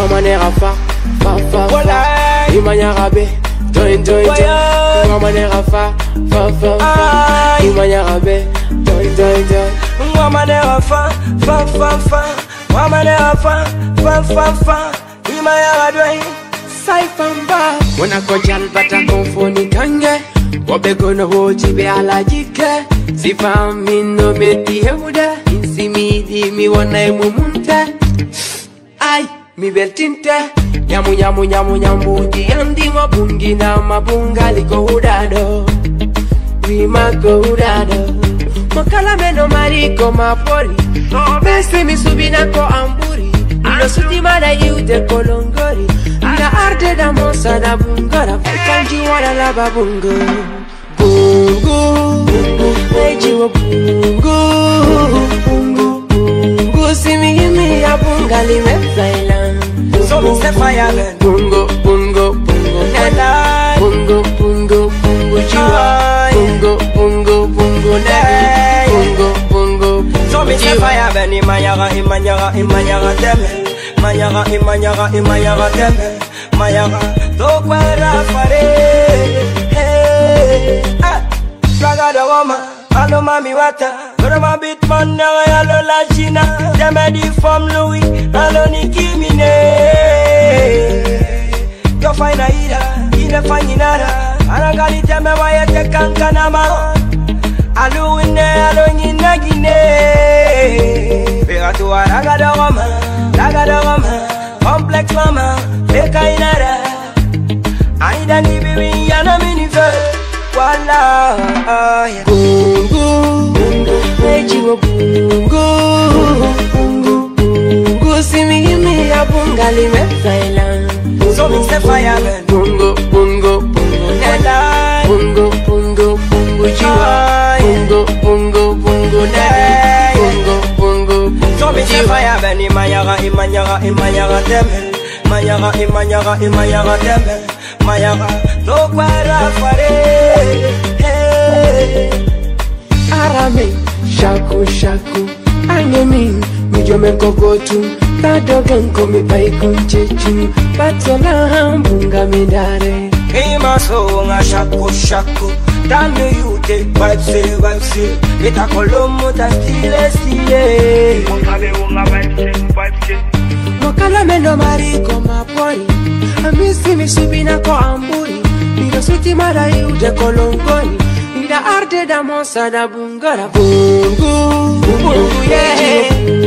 Mamanera fa, fa, fa, fa. imanya rabe join, join, join. Waya. manera fa, fa, fa, fa. imanya rabe join join, join, join. Wamanera fa, fa, fa, fa. Wamanera fa, fa, fa, fa. imanya rabe Saifamba Mwana kojal bata konfoni kange Wabe gono hoji be ala jike Sifa mino meti heude Insi mi wana emu munte Ay, mi beltinte nyamu nyamu nyamu nyambuji yandimo bungi na mabunga liko udado. Wimako udado. Mokala meno mariko mapori. Mesi misubinako amburi. Ilosutimana iute kolongori. Na arte da mosa da bungora. Fikanjiwara laba bungo bungu. Ejiwo bungu. Bungo, Mr. Fireman. Bungo, bungo, bungo. Nana. Bungo, bungo, bungo. Chiwa. Bungo, bungo, bungo. Nana. Bungo, bungo, bungo. So Mr. Fireman, imanyaga, imanyaga, imanyaga teme. Manyaga, imanyaga, imanyaga teme. Mayaga, tokwera fare. Hey, ah. Draga the woman. Allo mami wata Loro ma bit man nere allo la China Deme di fam Louis Allo ni kimine faina ida ile fanyi nada anangalitembe wayete kankanama alune alonyinagine pegatuwa lagadogoma lagadogoma complex mama ekainada anidanibiwiyanaminifel wala oh, yeah. Say fire burn. Bungo Bungo Bungo Walai. Bungo Bungo Bungo jiwa Bungo Bungo Bungo Ay. Bungo Bungo So me say fire burn. Imanyaga, imanyaga, imanyaga teme. Manyaga, imanyaga, imanyaga teme. Manyaga, tokwera fare. Hey. Arame Shaku shaku Anyemin Mijome Tadogen komi pai kunchechu Batola hambunga midare. Ima so nga shaku shaku Tanu say vibe say Ita kolomo ta stile stile. Mokala mendo mariko mapori Amisi misubina ko amburi. Mido suti mara yude kolongoni Ida arde da mosa da bungara Bungu Bungu yeah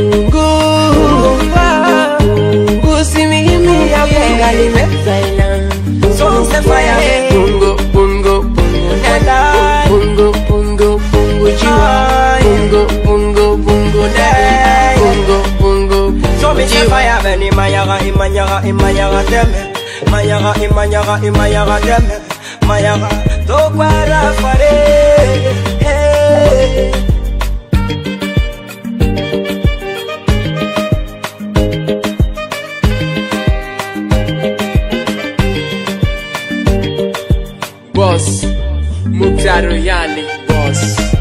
Bungo, bungo, bungo, dang Bungo, bungo, bungo me the fire, Benny Mayara, Imayara, Imayara, teme Mayara, Imayara, Imayara, teme Mayara, tokwara fare boss Mukhtar Royali boss.